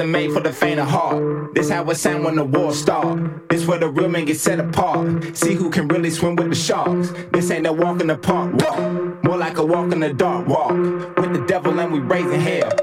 wasn't made for the faint of heart. This how it sound when the war start. This where the real men get set apart. See who can really swim with the sharks. This ain't a walk in the park walk. More like a walk in the dark walk. With the devil and we raising hell.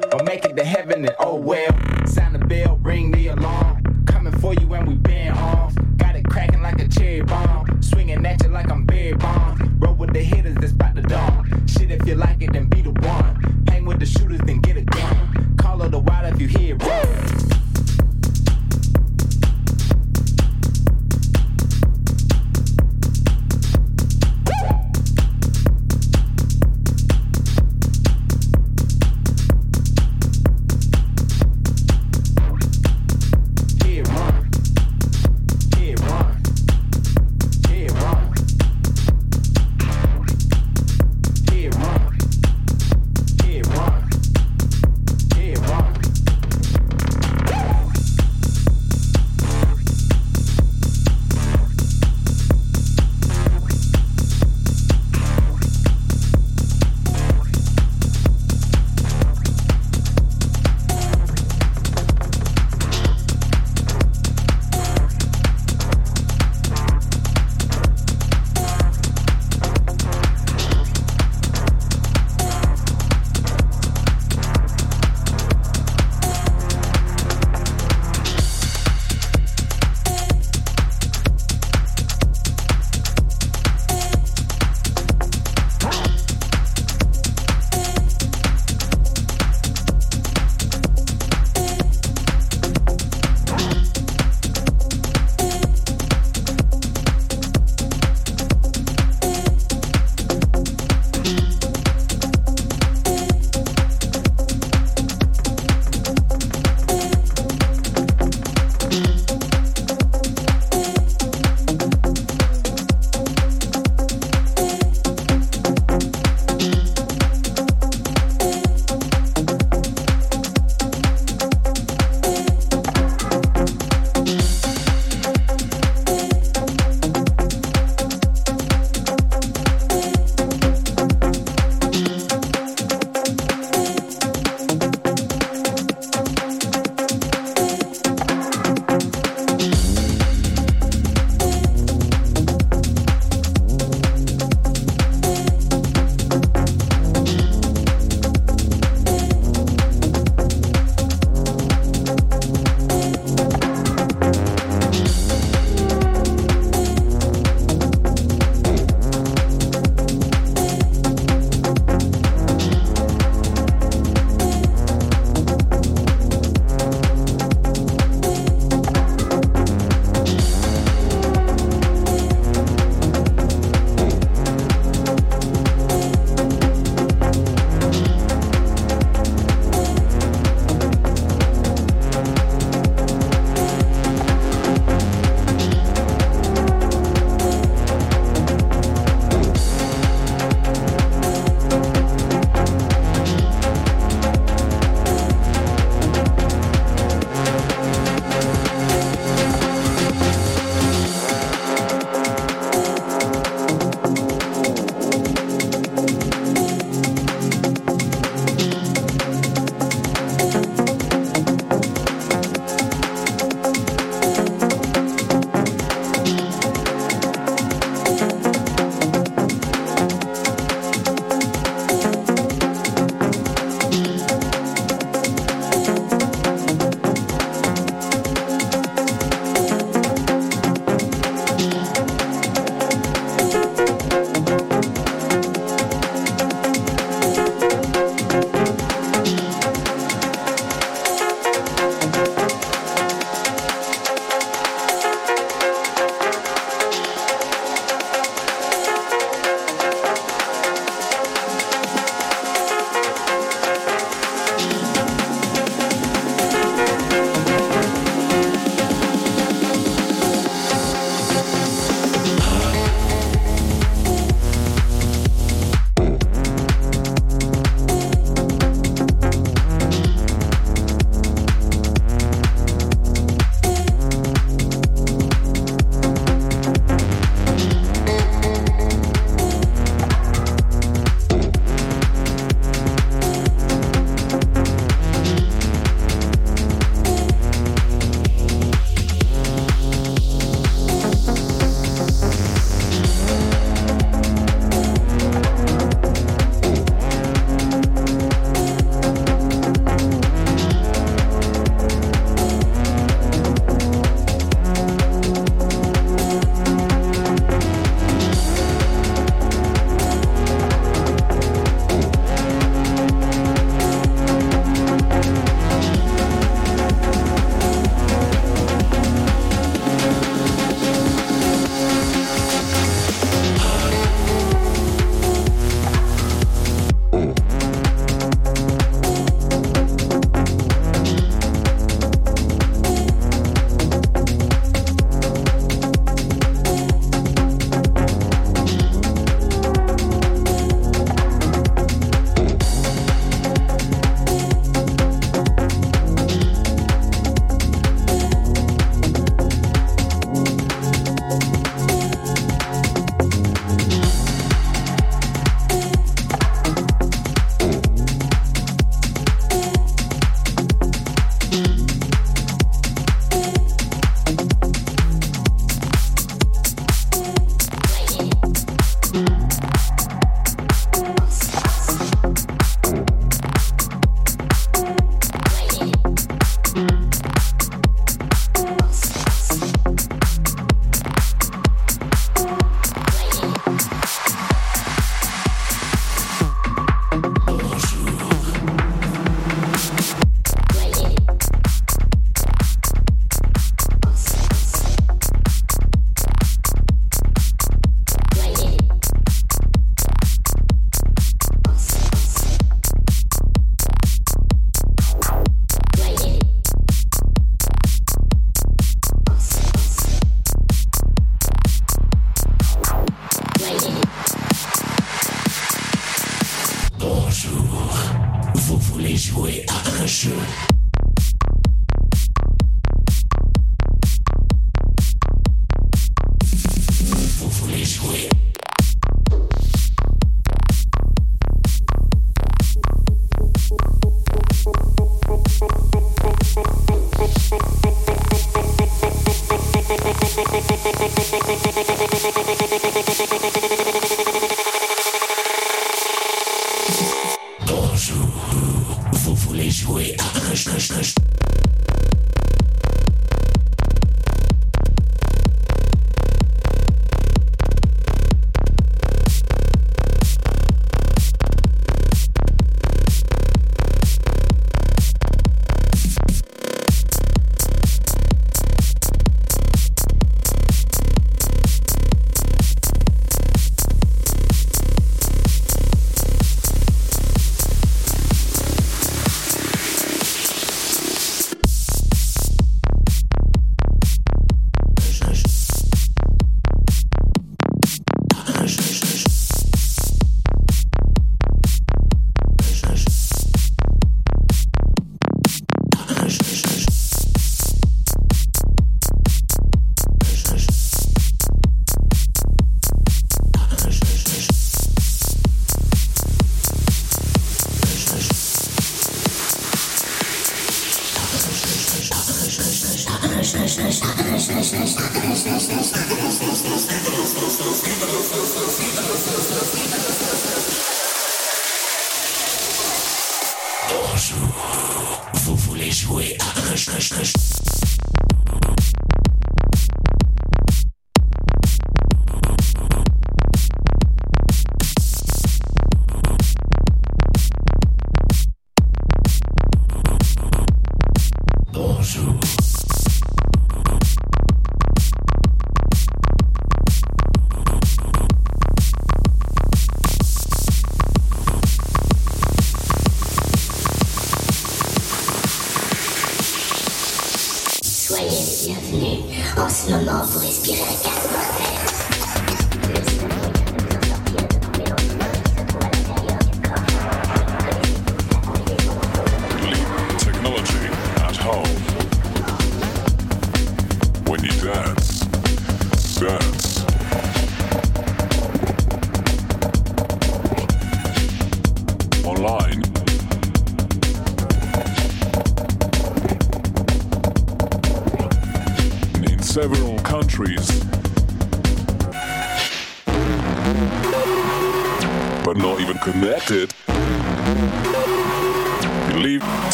vous respirez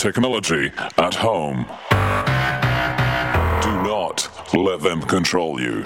technology at home. Do not let them control you.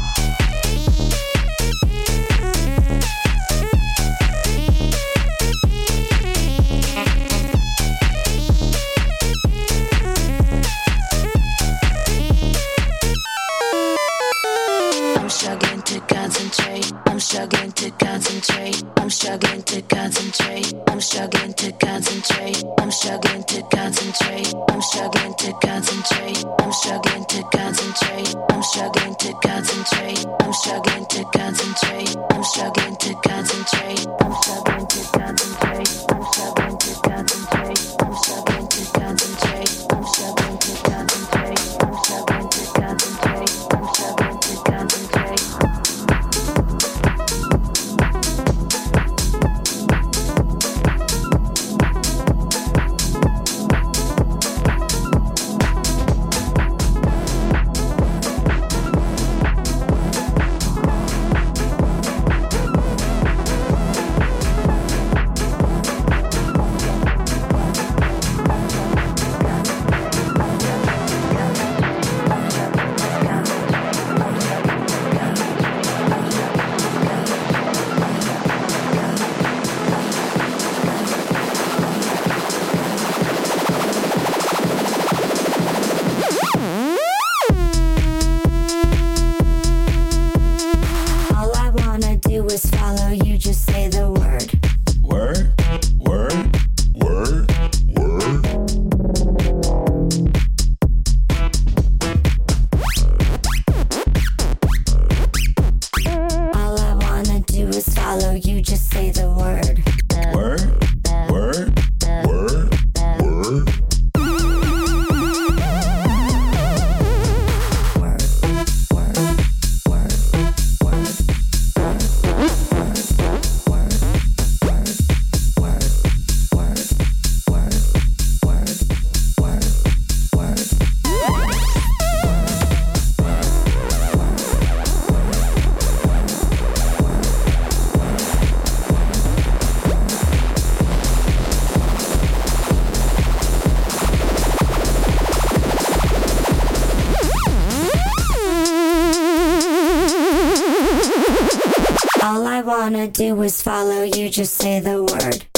do is follow you, just say the word.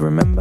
Remember.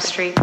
Street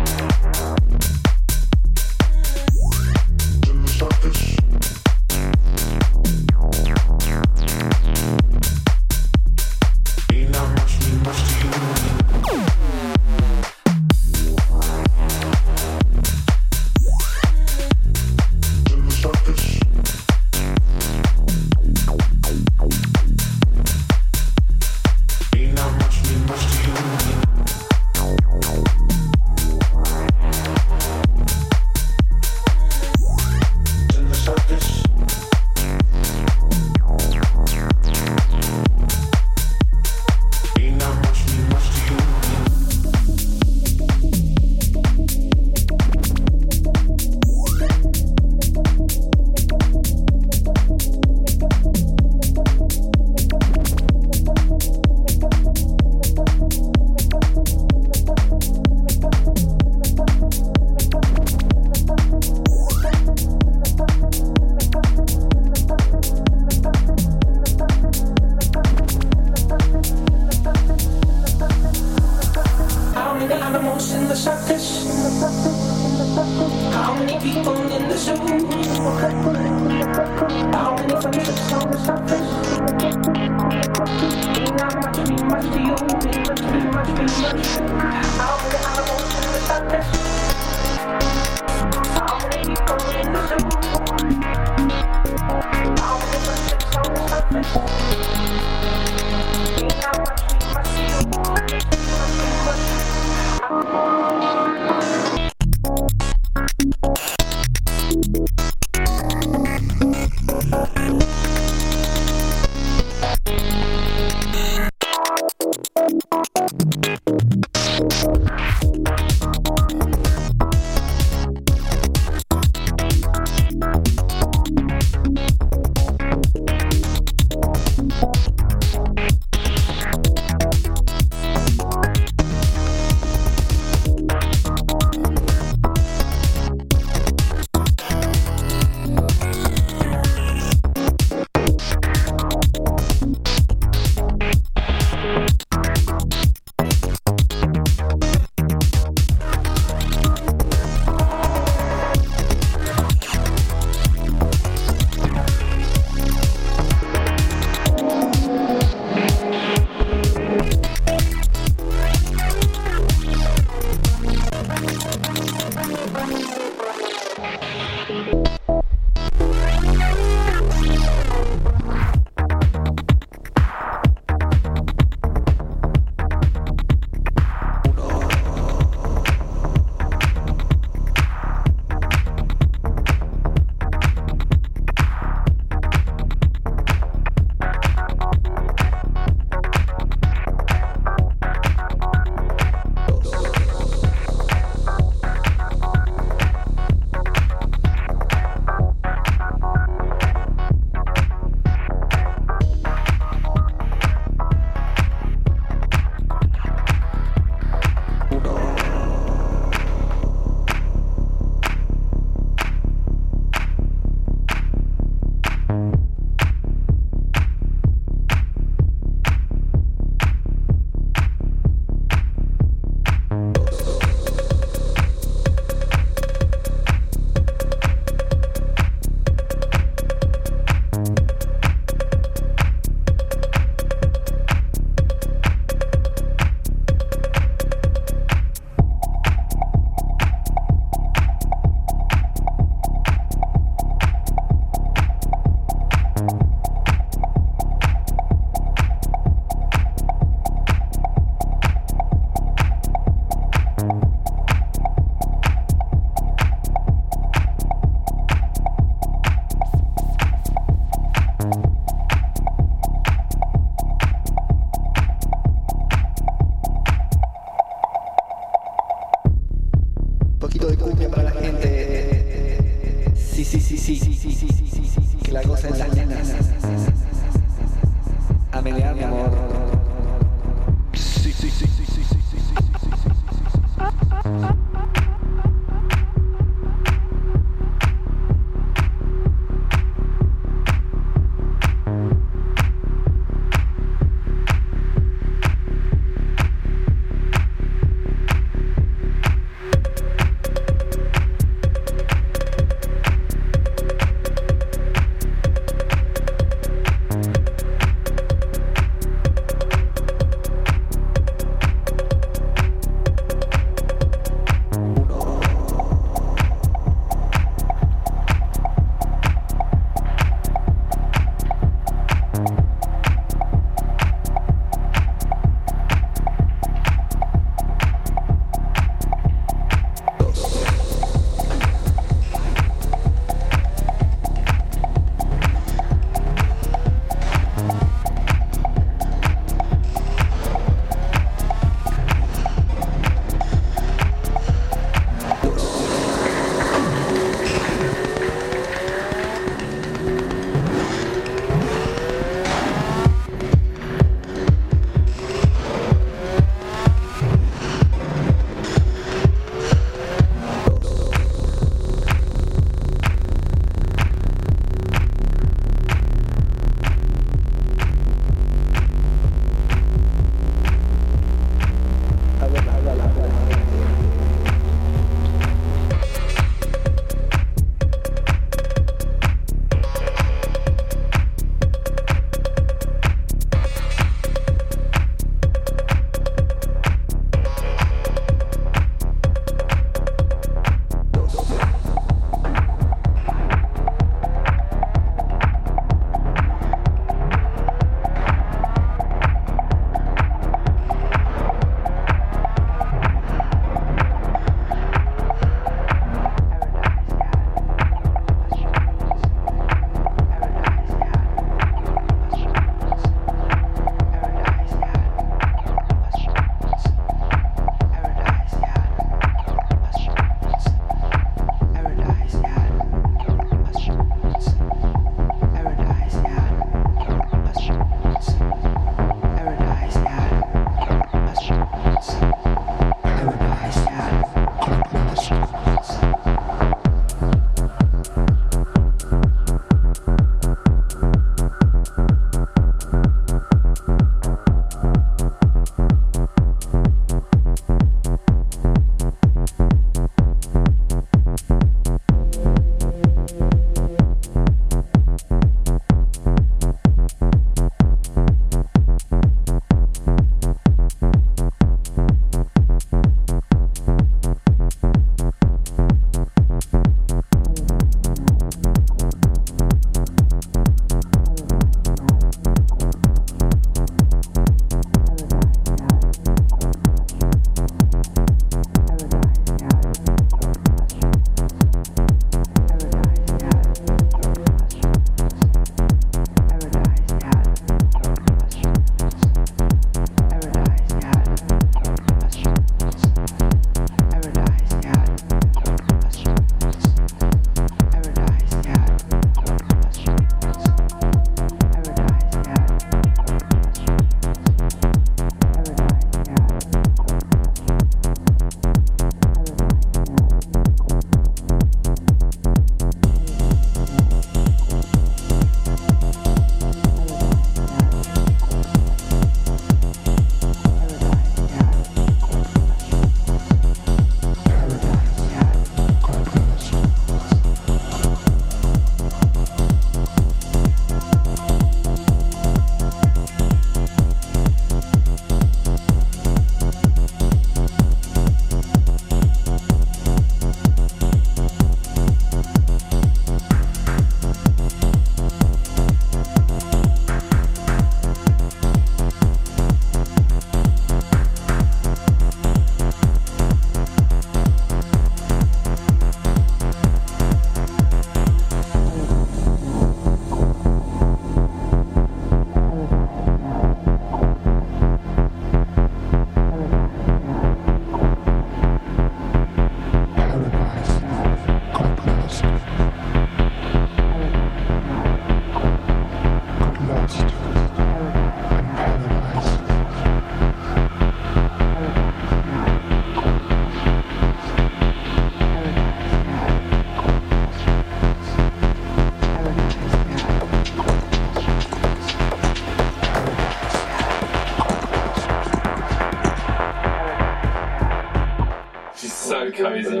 She's